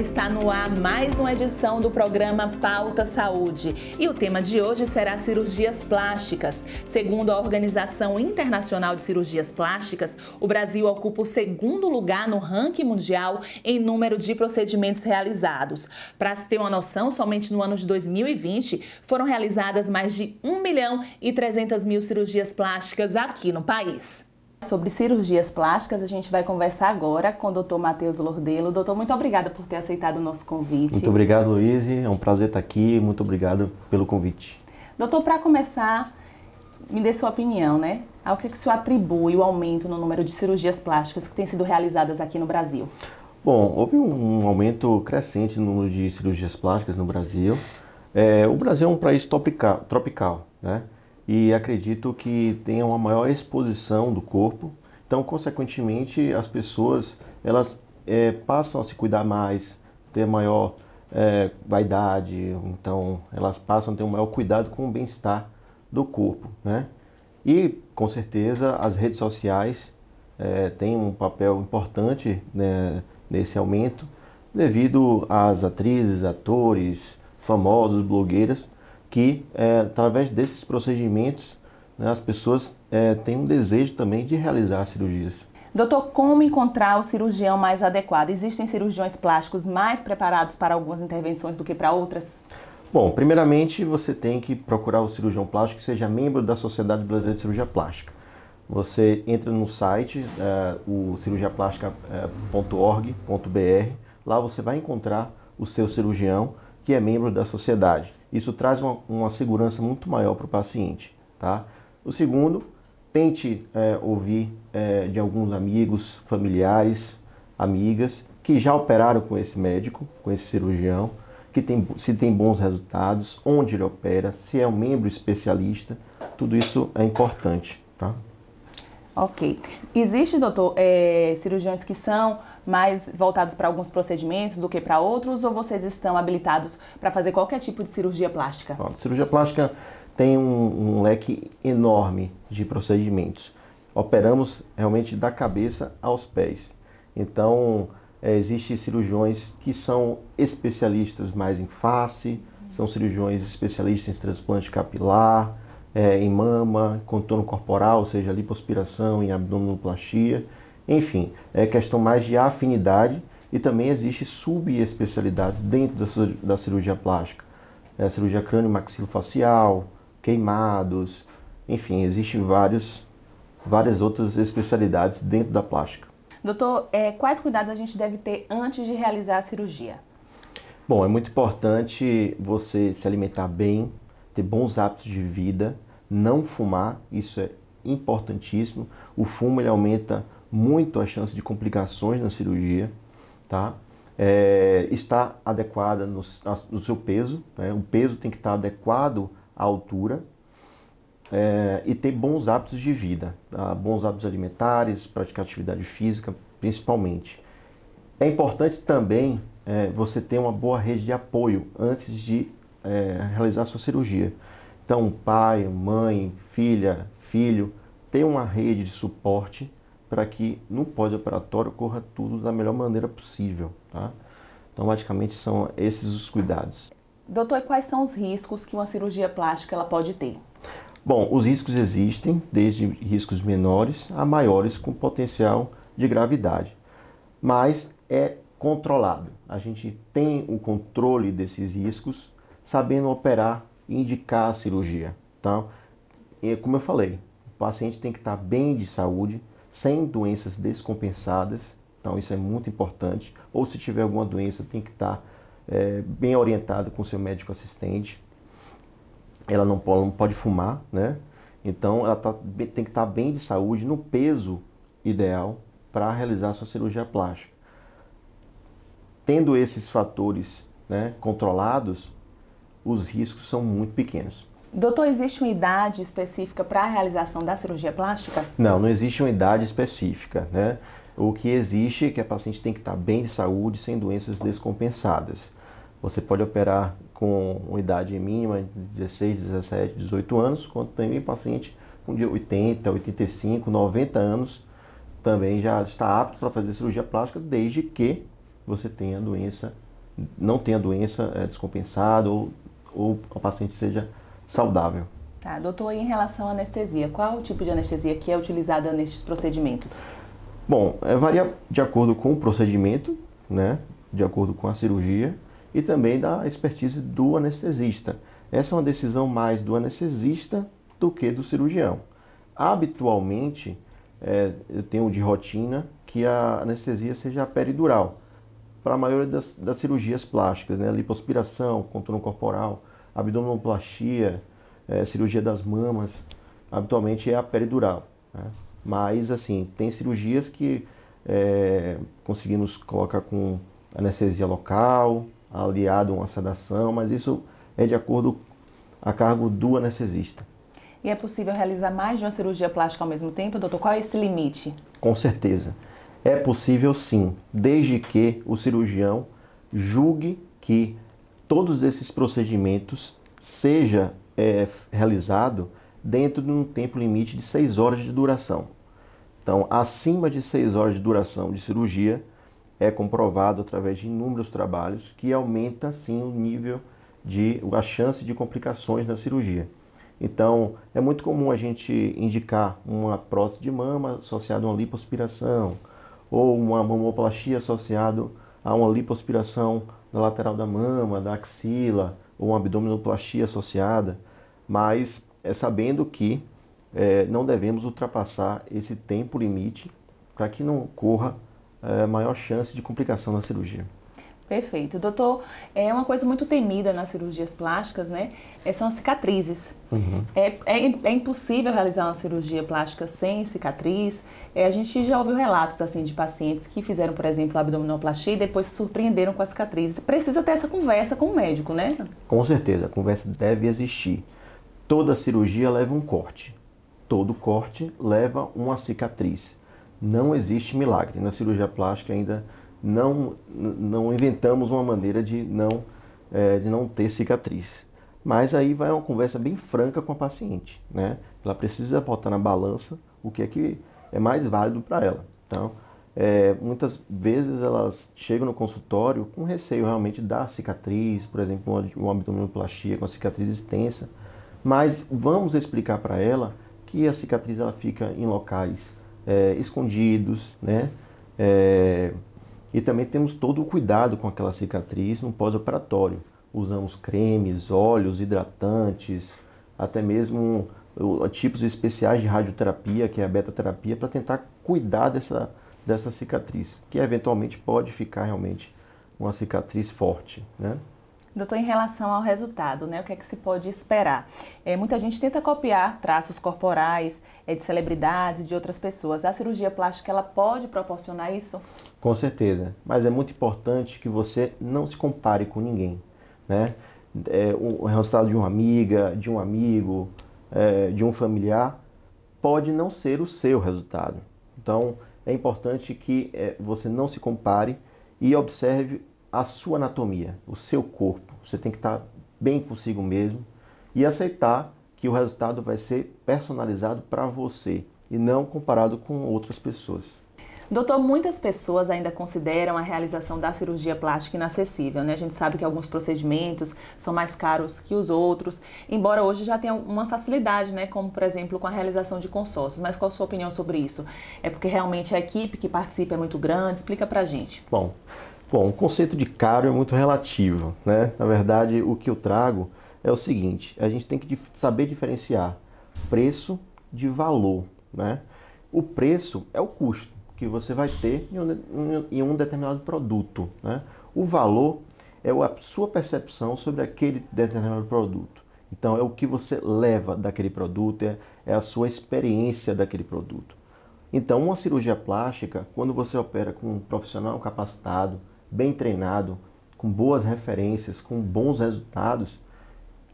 Está no ar mais uma edição do programa Pauta Saúde. E o tema de hoje será cirurgias plásticas. Segundo a Organização Internacional de Cirurgias Plásticas, o Brasil ocupa o segundo lugar no ranking mundial em número de procedimentos realizados. Para se ter uma noção, somente no ano de 2020 foram realizadas mais de 1 milhão e 300 mil cirurgias plásticas aqui no país. Sobre cirurgias plásticas, a gente vai conversar agora com o Dr. Matheus Lordelo. Doutor, muito obrigada por ter aceitado o nosso convite. Muito obrigado, Luiz. É um prazer estar aqui. Muito obrigado pelo convite. Doutor, para começar, me dê sua opinião, né? Ao que, que o senhor atribui o aumento no número de cirurgias plásticas que têm sido realizadas aqui no Brasil? Bom, houve um aumento crescente no número de cirurgias plásticas no Brasil. É, o Brasil é um país tropical, tropical né? E acredito que tenha uma maior exposição do corpo. Então, consequentemente, as pessoas elas é, passam a se cuidar mais, ter maior é, vaidade, então elas passam a ter um maior cuidado com o bem-estar do corpo, né? E com certeza as redes sociais é, têm um papel importante né, nesse aumento, devido às atrizes, atores, famosos, blogueiras que é, através desses procedimentos né, as pessoas é, têm um desejo também de realizar cirurgias. Doutor, como encontrar o cirurgião mais adequado? Existem cirurgiões plásticos mais preparados para algumas intervenções do que para outras? Bom, primeiramente você tem que procurar o cirurgião plástico que seja membro da Sociedade Brasileira de Cirurgia Plástica. Você entra no site, é, o cirurgiaplástica.org.br, lá você vai encontrar o seu cirurgião que é membro da sociedade. Isso traz uma, uma segurança muito maior para o paciente. Tá? O segundo, tente é, ouvir é, de alguns amigos, familiares, amigas que já operaram com esse médico, com esse cirurgião, que tem, se tem bons resultados, onde ele opera, se é um membro especialista, tudo isso é importante. Tá? Ok. Existe, doutor, é, cirurgiões que são mais voltados para alguns procedimentos do que para outros, ou vocês estão habilitados para fazer qualquer tipo de cirurgia plástica? A cirurgia plástica tem um, um leque enorme de procedimentos. Operamos realmente da cabeça aos pés. Então, é, existem cirurgiões que são especialistas mais em face, são cirurgiões especialistas em transplante capilar, é, em mama, contorno corporal, ou seja, lipoaspiração, em abdominoplastia. Enfim, é questão mais de afinidade e também existe subespecialidades dentro da, cirurgia plástica. É a cirurgia crânio-maxilofacial, queimados, enfim, existem vários, várias outras especialidades dentro da plástica. Doutor, é, quais cuidados a gente deve ter antes de realizar a cirurgia? Bom, é muito importante você se alimentar bem, ter bons hábitos de vida, não fumar, isso é importantíssimo. O fumo ele aumenta muito a chance de complicações na cirurgia, tá? É, está adequada no, no seu peso, né? o peso tem que estar adequado à altura é, e ter bons hábitos de vida, tá? bons hábitos alimentares, praticar atividade física, principalmente. É importante também é, você ter uma boa rede de apoio antes de é, realizar a sua cirurgia. Então, pai, mãe, filha, filho, ter uma rede de suporte para que no pós-operatório corra tudo da melhor maneira possível. Tá? Então, basicamente, são esses os cuidados. Doutor, quais são os riscos que uma cirurgia plástica ela pode ter? Bom, os riscos existem, desde riscos menores a maiores com potencial de gravidade, mas é controlado. A gente tem o controle desses riscos, sabendo operar e indicar a cirurgia. Então, como eu falei, o paciente tem que estar bem de saúde, sem doenças descompensadas, então isso é muito importante. Ou se tiver alguma doença, tem que estar é, bem orientado com seu médico assistente. Ela não pode, não pode fumar, né? Então ela tá, tem que estar bem de saúde, no peso ideal para realizar sua cirurgia plástica. Tendo esses fatores né, controlados, os riscos são muito pequenos. Doutor, existe uma idade específica para a realização da cirurgia plástica? Não, não existe uma idade específica, né? O que existe é que a paciente tem que estar bem de saúde, sem doenças descompensadas. Você pode operar com uma idade mínima de 16, 17, 18 anos, quanto também paciente com de 80, 85, 90 anos também já está apto para fazer cirurgia plástica, desde que você tenha a doença, não tenha a doença é, descompensada ou, ou o paciente seja saudável. Tá, doutor, em relação à anestesia, qual o tipo de anestesia que é utilizada nestes procedimentos? Bom, é, varia de acordo com o procedimento, né, de acordo com a cirurgia e também da expertise do anestesista. Essa é uma decisão mais do anestesista do que do cirurgião. Habitualmente, é, eu tenho de rotina que a anestesia seja peridural, para a maioria das, das, cirurgias plásticas, né? lipoaspiração, contorno corporal, abdominoplastia, é, cirurgia das mamas, habitualmente é a peridural. Né? Mas, assim, tem cirurgias que é, conseguimos colocar com anestesia local, aliado a uma sedação, mas isso é de acordo a cargo do anestesista. E é possível realizar mais de uma cirurgia plástica ao mesmo tempo, doutor? Qual é esse limite? Com certeza. É possível sim, desde que o cirurgião julgue que todos esses procedimentos seja é, realizado dentro de um tempo limite de 6 horas de duração. Então, acima de 6 horas de duração de cirurgia, é comprovado através de inúmeros trabalhos que aumenta sim o nível de a chance de complicações na cirurgia. Então, é muito comum a gente indicar uma prótese de mama associada a uma lipoaspiração ou uma mamoplastia associada a uma lipoaspiração na lateral da mama, da axila, ou uma abdominoplastia associada, mas é sabendo que é, não devemos ultrapassar esse tempo limite para que não corra é, maior chance de complicação na cirurgia. Perfeito. Doutor, é uma coisa muito temida nas cirurgias plásticas, né? É, são as cicatrizes. Uhum. É, é, é, impossível realizar uma cirurgia plástica sem cicatriz. É, a gente já ouviu relatos assim de pacientes que fizeram, por exemplo, abdominoplastia e depois se surpreenderam com as cicatrizes. Precisa ter essa conversa com o médico, né? Com certeza, a conversa deve existir. Toda cirurgia leva um corte. Todo corte leva uma cicatriz. Não existe milagre. Na cirurgia plástica ainda não, não inventamos uma maneira de não, é, de não ter cicatriz. Mas aí vai uma conversa bem franca com a paciente, né? Ela precisa botar na balança o que é que é mais válido para ela. Então, é, muitas vezes elas chegam no consultório com receio realmente da cicatriz, por exemplo, uma, uma abdominoplastia com a cicatriz extensa, mas vamos explicar para ela que a cicatriz ela fica em locais é, escondidos, né? É, e também temos todo o cuidado com aquela cicatriz no pós-operatório. Usamos cremes, óleos, hidratantes, até mesmo tipos especiais de radioterapia, que é a beta-terapia, para tentar cuidar dessa, dessa cicatriz, que eventualmente pode ficar realmente uma cicatriz forte. Né? Doutor, em relação ao resultado, né, o que é que se pode esperar? É, muita gente tenta copiar traços corporais é, de celebridades, de outras pessoas. A cirurgia plástica, ela pode proporcionar isso? Com certeza, mas é muito importante que você não se compare com ninguém. Né? É, o resultado de uma amiga, de um amigo, é, de um familiar, pode não ser o seu resultado. Então, é importante que é, você não se compare e observe a sua anatomia, o seu corpo. Você tem que estar bem consigo mesmo e aceitar que o resultado vai ser personalizado para você e não comparado com outras pessoas. Doutor, muitas pessoas ainda consideram a realização da cirurgia plástica inacessível, né? A gente sabe que alguns procedimentos são mais caros que os outros, embora hoje já tenha uma facilidade, né? Como, por exemplo, com a realização de consórcios. Mas qual a sua opinião sobre isso? É porque realmente a equipe que participa é muito grande? Explica pra gente. Bom, Bom, o conceito de caro é muito relativo, né? Na verdade, o que eu trago é o seguinte: a gente tem que saber diferenciar preço de valor, né? O preço é o custo que você vai ter em um, determinado produto, né? O valor é a sua percepção sobre aquele determinado produto. Então, é o que você leva daquele produto, é, é a sua experiência daquele produto. Então, uma cirurgia plástica, quando você opera com um profissional capacitado, bem treinado, com boas referências, com bons resultados,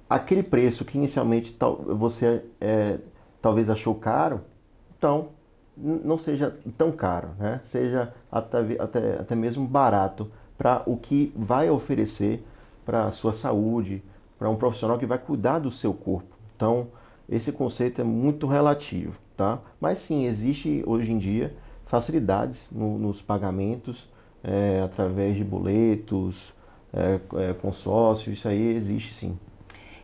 aquele preço que inicialmente você é, talvez achou caro, então não seja tão caro, né? seja até, até, até mesmo barato para o que vai oferecer para a sua saúde, para um profissional que vai cuidar do seu corpo. Então, esse conceito é muito relativo, tá? Mas sim, existe hoje em dia facilidades no, nos pagamentos, é, através de boletos, é, é, consórcio, isso aí existe sim.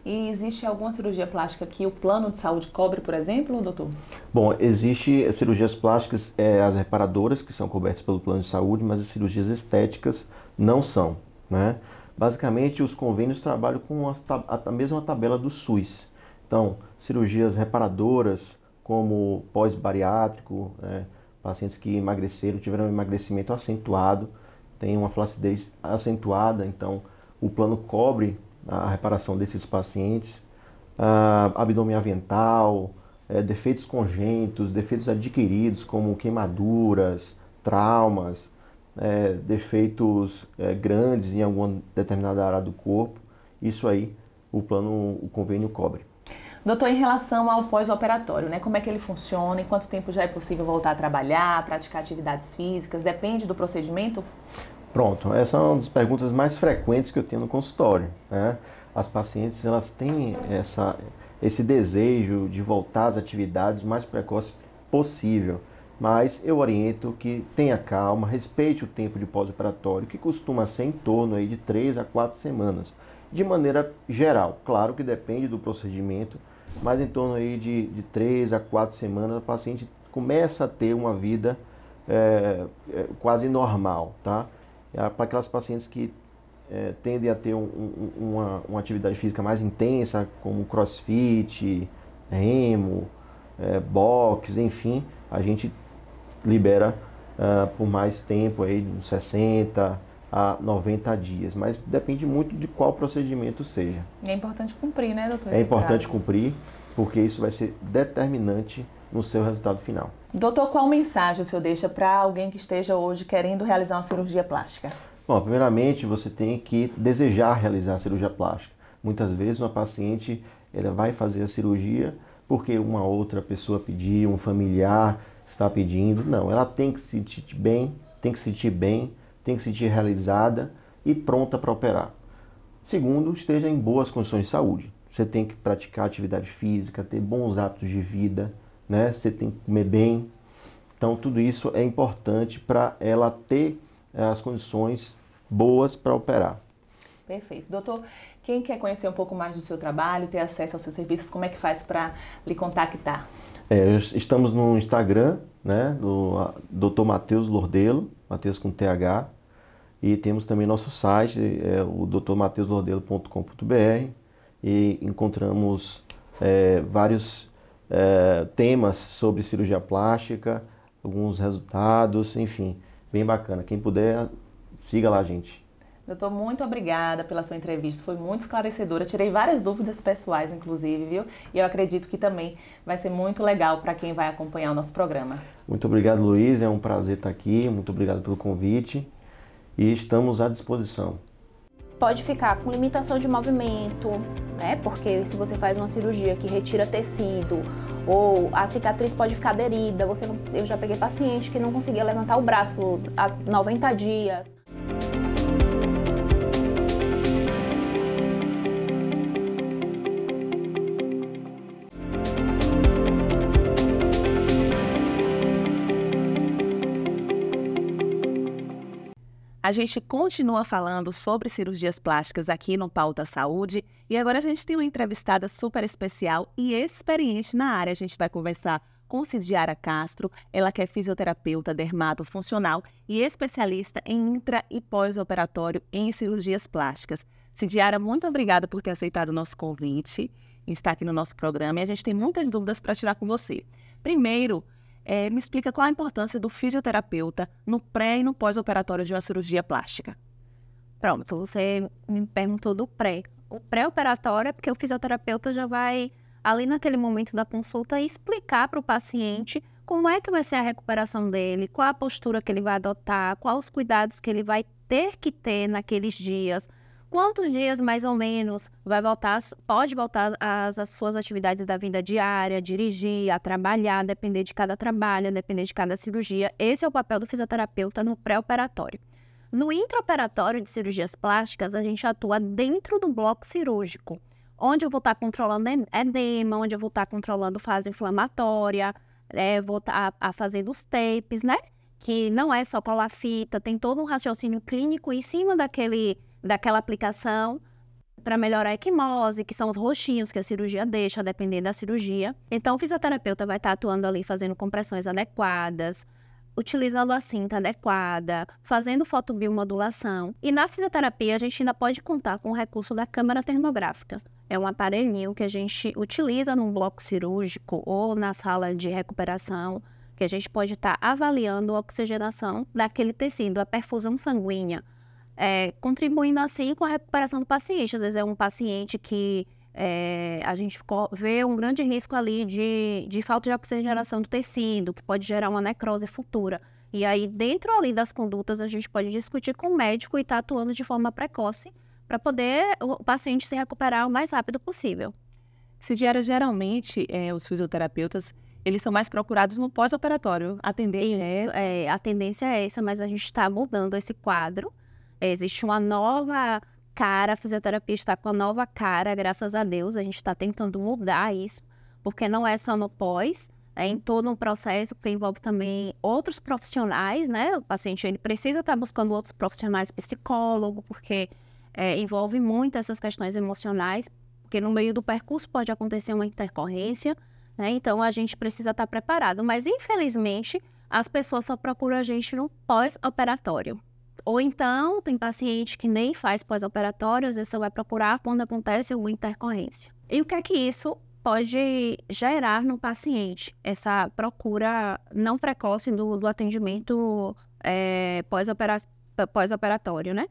E existe alguma cirurgia plástica que o plano de saúde cobre, por exemplo, doutor? Bom, existe cirurgias plásticas, é, as reparadoras, que são cobertas pelo plano de saúde, mas as cirurgias estéticas não são, né? Basicamente, os convênios trabalham com a, a, a mesma tabela do SUS. Então, cirurgias reparadoras, como pós-bariátrico, né? Pacientes que emagreceram, tiveram um emagrecimento acentuado, tem uma flacidez acentuada, então o plano cobre a reparação desses pacientes, uh, abdômen avental, é, defeitos congênitos, defeitos adquiridos como queimaduras, traumas, é, defeitos é, grandes em alguma determinada área do corpo, isso aí o plano, o convênio cobre. Doutor, em relação ao pós-operatório, né? Como é que ele funciona? Em quanto tempo já é possível voltar a trabalhar, praticar atividades físicas? Depende do procedimento? Pronto, essa é uma das perguntas mais frequentes que eu tenho no consultório. Né? As pacientes elas têm essa, esse desejo de voltar às atividades o mais precoce possível, mas eu oriento que tenha calma, respeite o tempo de pós-operatório, que costuma ser em torno aí de 3 a 4 semanas, de maneira geral. Claro que depende do procedimento, mas em torno aí de, de 3 a 4 semanas a paciente começa a ter uma vida é, é, quase normal, tá? É para aquelas pacientes que é, tendem a ter um, um, uma, uma, atividade física mais intensa, como crossfit, remo, é, boxe, enfim, a gente libera uh, por mais tempo, aí, de 60 a 90 dias, mas depende muito de qual procedimento seja. É importante cumprir, né, doutor? É importante prazo. cumprir, porque isso vai ser determinante no seu resultado final. Doutor, qual mensagem o senhor deixa para alguém que esteja hoje querendo realizar uma cirurgia plástica? Bom, primeiramente você tem que desejar realizar a cirurgia plástica. Muitas vezes uma paciente ela vai fazer a cirurgia porque uma outra pessoa pediu, um familiar está pedindo. Não, ela tem que se sentir bem, tem que se sentir bem, tem que se sentir realizada e pronta para operar. Segundo, esteja em boas condições de saúde. Você tem que praticar atividade física, ter bons hábitos de vida, né? Você tem que comer bem. Então, tudo isso é importante para ela ter eh, as condições boas para operar. Perfeito. Doutor, quem quer conhecer um pouco mais do seu trabalho, ter acesso aos seus serviços, como é que faz para lhe contactar? É, estamos no Instagram, né, do Dr. Matheus Lordelo, Matheus com TH, e temos também nosso site, é o drmateuslordelo.com.br, e encontramos é, vários é, temas sobre cirurgia plástica, alguns resultados, enfim, bem bacana. Quem puder, siga lá, gente. Doutor, muito obrigada pela sua entrevista, foi muito esclarecedora. Tirei várias dúvidas pessoais, inclusive, viu? E eu acredito que também vai ser muito legal para quem vai acompanhar o nosso programa. Muito obrigado, Luiz. É um prazer estar aqui. Muito obrigado pelo convite. E estamos à disposição pode ficar com limitação de movimento, né? Porque se você faz uma cirurgia que retira tecido ou a cicatriz pode ficar aderida, você não, eu já peguei paciente que não conseguia levantar o braço há 90 dias. A gente continua falando sobre cirurgias plásticas aqui no Pauta Saúde e agora a gente tem uma entrevistada super especial e experiente na área. A gente vai conversar com Cidiara Castro, ela que é fisioterapeuta dermatofuncional e especialista em intra e pós-operatório em cirurgias plásticas. Cidiara, muito obrigada por ter aceitado o nosso convite e estar aqui no nosso programa e a gente tem muitas dúvidas para tirar com você. Primeiro, é, me explica qual a importância do fisioterapeuta no pré e no pós-operatório de uma cirurgia plástica. Pronto, você me perguntou do pré. O pré-operatório é porque o fisioterapeuta já vai, ali naquele momento da consulta, explicar para o paciente como é que vai ser a recuperação dele, qual a postura que ele vai adotar, quais os cuidados que ele vai ter que ter naqueles dias, quantos dias mais ou menos vai voltar, pode voltar às, suas atividades da vida diária, dirigir, a trabalhar, depender de cada trabalho, depender de cada cirurgia. Esse é o papel do fisioterapeuta no pré-operatório. No intraoperatório de cirurgias plásticas, a gente atua dentro do bloco cirúrgico, onde eu vou estar controlando edema, onde eu vou estar controlando fase inflamatória, é, vou estar a, a fazendo os tapes, né? que não é só colar fita, tem todo um raciocínio clínico em cima daquele, daquela aplicação para melhorar a equimose, que são os roxinhos que a cirurgia deixa, dependendo da cirurgia. Então, o fisioterapeuta vai estar tá atuando ali fazendo compressões adequadas, utilizando a cinta adequada, fazendo fotobiomodulação. E na fisioterapia, a gente ainda pode contar com o recurso da câmara termográfica. É um aparelhinho que a gente utiliza num bloco cirúrgico ou na sala de recuperação, que a gente pode estar tá avaliando a oxigenação daquele tecido, a perfusão sanguínea, é, contribuindo assim com a recuperação do paciente. Às vezes é um paciente que é, a gente vê um grande risco ali de, de falta de oxigenação do tecido, que pode gerar uma necrose futura. E aí, dentro ali das condutas, a gente pode discutir com o médico e estar tá atuando de forma precoce para poder o paciente se recuperar o mais rápido possível. Cidiara, geralmente, é, os fisioterapeutas, eles são mais procurados no pós-operatório. A tendência é essa? É, a tendência é essa, mas a gente está mudando esse quadro. Existe uma nova cara, a fisioterapia está com a nova cara, graças a Deus. A gente está tentando mudar isso, porque não é só no pós, é em todo um processo que envolve também outros profissionais, né? O paciente ele precisa estar buscando outros profissionais, psicólogo, porque é, envolve muito essas questões emocionais, porque no meio do percurso pode acontecer uma intercorrência, né? Então a gente precisa estar preparado. Mas infelizmente as pessoas só procuram a gente no pós-operatório. Ou então, tem paciente que nem faz pós-operatório, às vezes você vai procurar quando acontece uma intercorrência. E o que é que isso pode gerar no paciente? Essa procura não precoce do, do atendimento é, pós-operatório, né?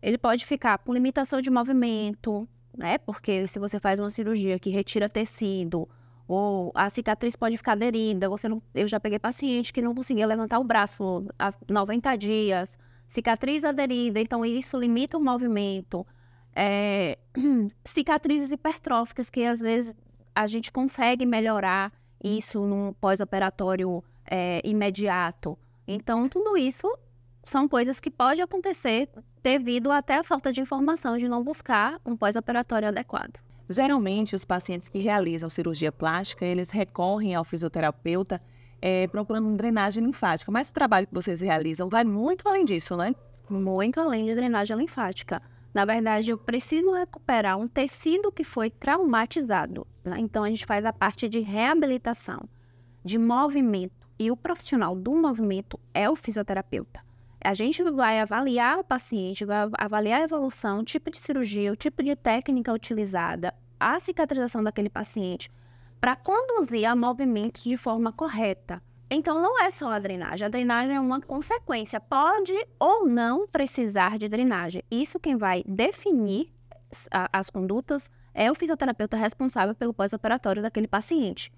Ele pode ficar com limitação de movimento, né? Porque se você faz uma cirurgia que retira tecido, ou a cicatriz pode ficar aderida, você não, eu já peguei paciente que não conseguia levantar o braço há 90 dias, cicatriz aderida, então isso limita o movimento. É, cicatrizes hipertróficas, que às vezes a gente consegue melhorar isso num pós-operatório é, imediato. Então, tudo isso são coisas que pode acontecer devido até a falta de informação de não buscar um pós-operatório adequado. Geralmente, os pacientes que realizam cirurgia plástica, eles recorrem ao fisioterapeuta é, procurando drenagem linfática. Mas o trabalho que vocês realizam vai muito além disso, né? Muito além de drenagem linfática. Na verdade, eu preciso recuperar um tecido que foi traumatizado. Né? Então, a gente faz a parte de reabilitação, de movimento. E o profissional do movimento é o fisioterapeuta. A gente vai avaliar o paciente, vai avaliar a evolução, o tipo de cirurgia, o tipo de técnica utilizada, a cicatrização daquele paciente para conduzir a movimentos de forma correta. Então, não é só a drenagem. A drenagem é uma consequência. Pode ou não precisar de drenagem. Isso quem vai definir as condutas é o fisioterapeuta responsável pelo pós-operatório daquele paciente.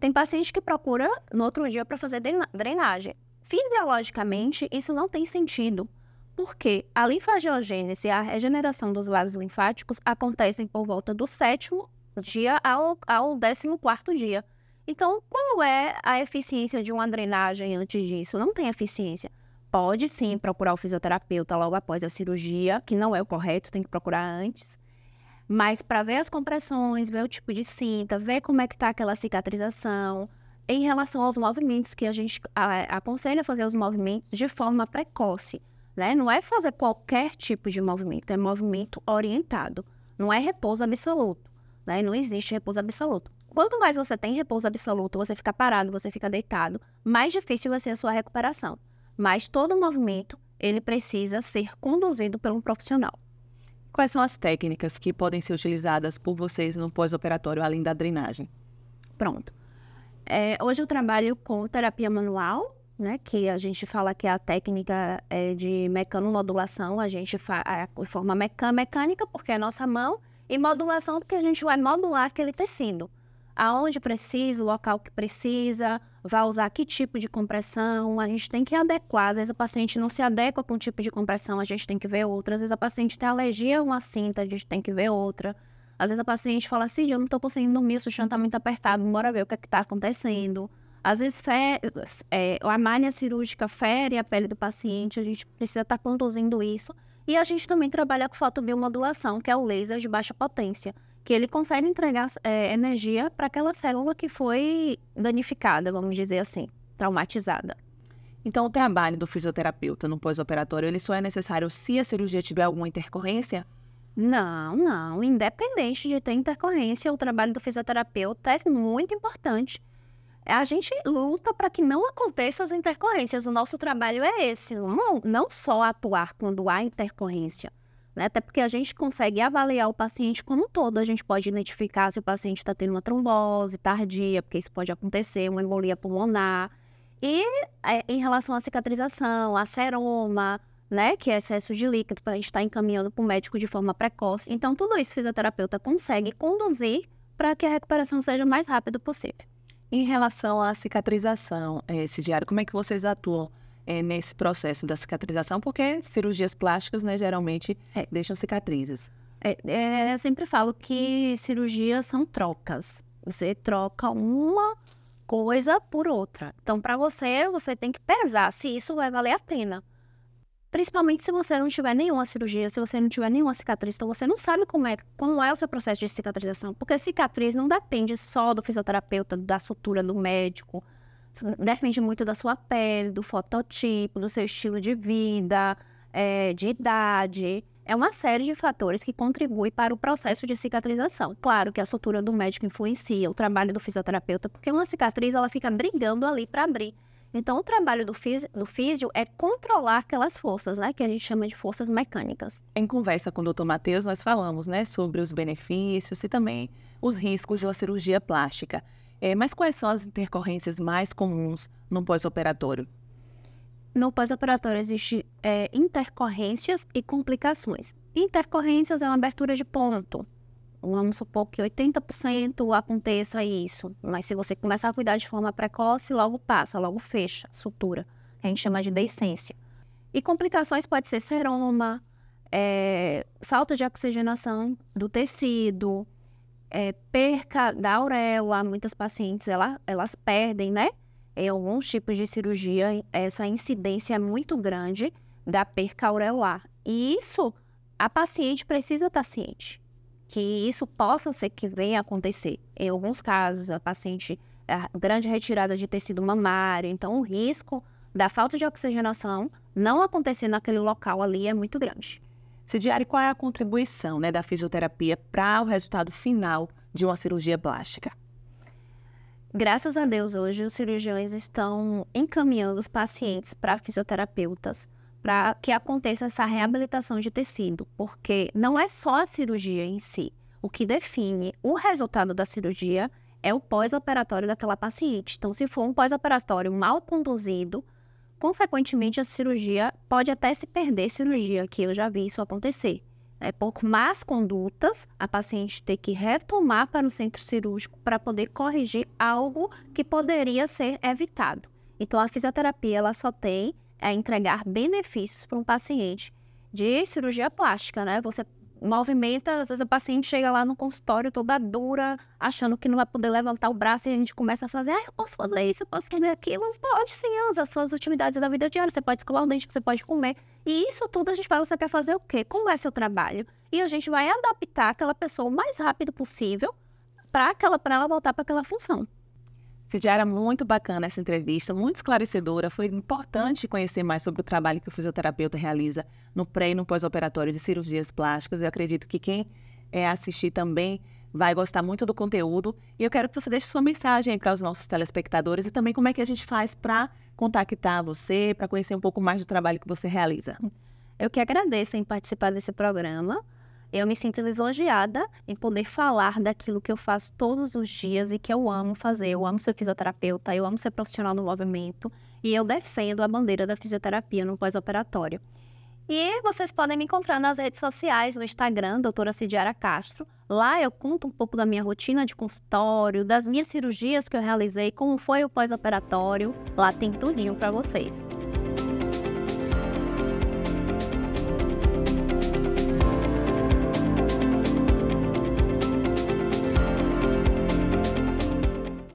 Tem paciente que procura no outro dia para fazer drenagem. Fisiologicamente, isso não tem sentido, porque a linfagiogênese e a regeneração dos vasos linfáticos acontecem por volta do sétimo dia ao, ao 14 dia. Então, qual é a eficiência de uma drenagem antes disso? Não tem eficiência. Pode sim procurar o fisioterapeuta logo após a cirurgia, que não é o correto, tem que procurar antes. Mas para ver as compressões, ver o tipo de cinta, ver como é que está aquela cicatrização, em relação aos movimentos que a gente aconselha fazer os movimentos de forma precoce, né? Não é fazer qualquer tipo de movimento, é movimento orientado, não é repouso absoluto. Né? Não existe repouso absoluto. Quanto mais você tem repouso absoluto, você fica parado, você fica deitado, mais difícil vai ser a sua recuperação. Mas todo movimento, ele precisa ser conduzido por um profissional. Quais são as técnicas que podem ser utilizadas por vocês no pós-operatório, além da drenagem? Pronto. É, hoje eu trabalho com terapia manual, né, que a gente fala que é a técnica é, de mecanomodulação, a gente faz de forma mecânica, porque é a nossa mão, e modulação, porque a gente vai modular aquele tecido. Aonde precisa, o local que precisa, vai usar que tipo de compressão, a gente tem que adequar. Às vezes a paciente não se adequa com um tipo de compressão, a gente tem que ver outra. Às vezes a paciente tem alergia a uma cinta, a gente tem que ver outra. Às vezes a paciente fala assim, eu não estou conseguindo dormir, o chão está muito apertado, bora ver o que é está acontecendo. Às vezes fe... é, a malha cirúrgica fere a pele do paciente, a gente precisa estar tá conduzindo isso. E a gente também trabalha com fotobiomodulação, que é o laser de baixa potência, que ele consegue entregar é, energia para aquela célula que foi danificada, vamos dizer assim, traumatizada. Então, o trabalho do fisioterapeuta no pós-operatório, ele só é necessário se a cirurgia tiver alguma intercorrência? Não, não. Independente de ter intercorrência, o trabalho do fisioterapeuta é muito importante. A gente luta para que não aconteçam as intercorrências. O nosso trabalho é esse, não, não só atuar quando há intercorrência, né? Até porque a gente consegue avaliar o paciente como um todo. A gente pode identificar se o paciente está tendo uma trombose tardia, porque isso pode acontecer, uma embolia pulmonar. E é, em relação à cicatrização, a seroma, né, que é excesso de líquido, para a gente estar tá encaminhando para o médico de forma precoce. Então, tudo isso o fisioterapeuta consegue conduzir para que a recuperação seja o mais rápido possível. Em relação à cicatrização, esse eh, diário, como é que vocês atuam é, nesse processo da cicatrização? Porque cirurgias plásticas, né, geralmente é. deixam cicatrizes. É, é, eu sempre falo que cirurgias são trocas. Você troca uma coisa por outra. Então, para você, você tem que pesar se isso vai valer a pena. Principalmente se você não tiver nenhuma cirurgia, se você não tiver nenhuma cicatriz, então você não sabe como é, como é o seu processo de cicatrização. Porque cicatriz não depende só do fisioterapeuta, da sutura do médico. Depende muito da sua pele, do fototipo, do seu estilo de vida, é, de idade. É uma série de fatores que contribuem para o processo de cicatrização. Claro que a sutura do médico influencia, o trabalho do fisioterapeuta, porque uma cicatriz ela fica brigando ali para abrir. Então, o trabalho do, físio, do físio é controlar aquelas forças, né? Que a gente chama de forças mecânicas. Em conversa com o Dr. Matheus, nós falamos, né, sobre os benefícios e também os riscos de uma cirurgia plástica. É, mas quais são as intercorrências mais comuns no pós-operatório? no pós-operatório existe é, intercorrências e complicações. Intercorrências é uma abertura de ponto. Vamos supor que 80% aconteça isso, mas se você começar a cuidar de forma precoce, logo passa, logo fecha sutura, a gente chama de deiscência. E complicações pode ser seroma, é, falta de oxigenação do tecido, é, perca da auréola. Muitas pacientes ela, elas perdem, né? em alguns tipos de cirurgia, essa incidência é muito grande da perca aureolar. E isso, a paciente precisa estar ciente que isso possa ser que venha a acontecer. Em alguns casos, a paciente, a grande retirada de tecido mamário, então o risco da falta de oxigenação não acontecer naquele local ali é muito grande. Cidiari, qual é a contribuição né, da fisioterapia para o resultado final de uma cirurgia plástica? Graças a Deus, hoje os cirurgiões estão encaminhando os pacientes para fisioterapeutas para que aconteça essa reabilitação de tecido, porque não é só a cirurgia em si. O que define o resultado da cirurgia é o pós-operatório daquela paciente. Então, se for um pós-operatório mal conduzido, consequentemente a cirurgia pode até se perder cirurgia, que eu já vi isso acontecer é, por más condutas, a paciente ter que retomar para o centro cirúrgico para poder corrigir algo que poderia ser evitado. Então, a fisioterapia ela só tem a entregar benefícios para um paciente de cirurgia plástica, né? Você movimenta, às vezes a paciente chega lá no consultório toda dura, achando que não vai poder levantar o braço e a gente começa a fazer, ah, eu posso fazer isso, eu posso fazer aquilo. Pode sim, as suas atividades da vida diária, você pode escovar o dente, você pode comer. E isso tudo a gente fala, você quer fazer o quê? Como é seu trabalho? E a gente vai adaptar aquela pessoa o mais rápido possível para ela voltar para aquela função. Cidiara, muito bacana essa entrevista, muito esclarecedora. Foi importante conhecer mais sobre o trabalho que o fisioterapeuta realiza no pré e no pós-operatório de cirurgias plásticas. Eu acredito que quem é, assistir também vai gostar muito do conteúdo. E eu quero que você deixe sua mensagem para os nossos telespectadores e também como é que a gente faz para contactar você, para conhecer um pouco mais do trabalho que você realiza. Eu que agradeço em participar desse programa. Eu me sinto lisonjeada em poder falar daquilo que eu faço todos os dias e que eu amo fazer. Eu amo ser fisioterapeuta, eu amo ser profissional no movimento e eu defendo a bandeira da fisioterapia no pós-operatório. E vocês podem me encontrar nas redes sociais, no Instagram, doutora Cidiara Castro. Lá eu conto um pouco da minha rotina de consultório, das minhas cirurgias que eu realizei, como foi o pós-operatório. Lá tem tudinho para vocês.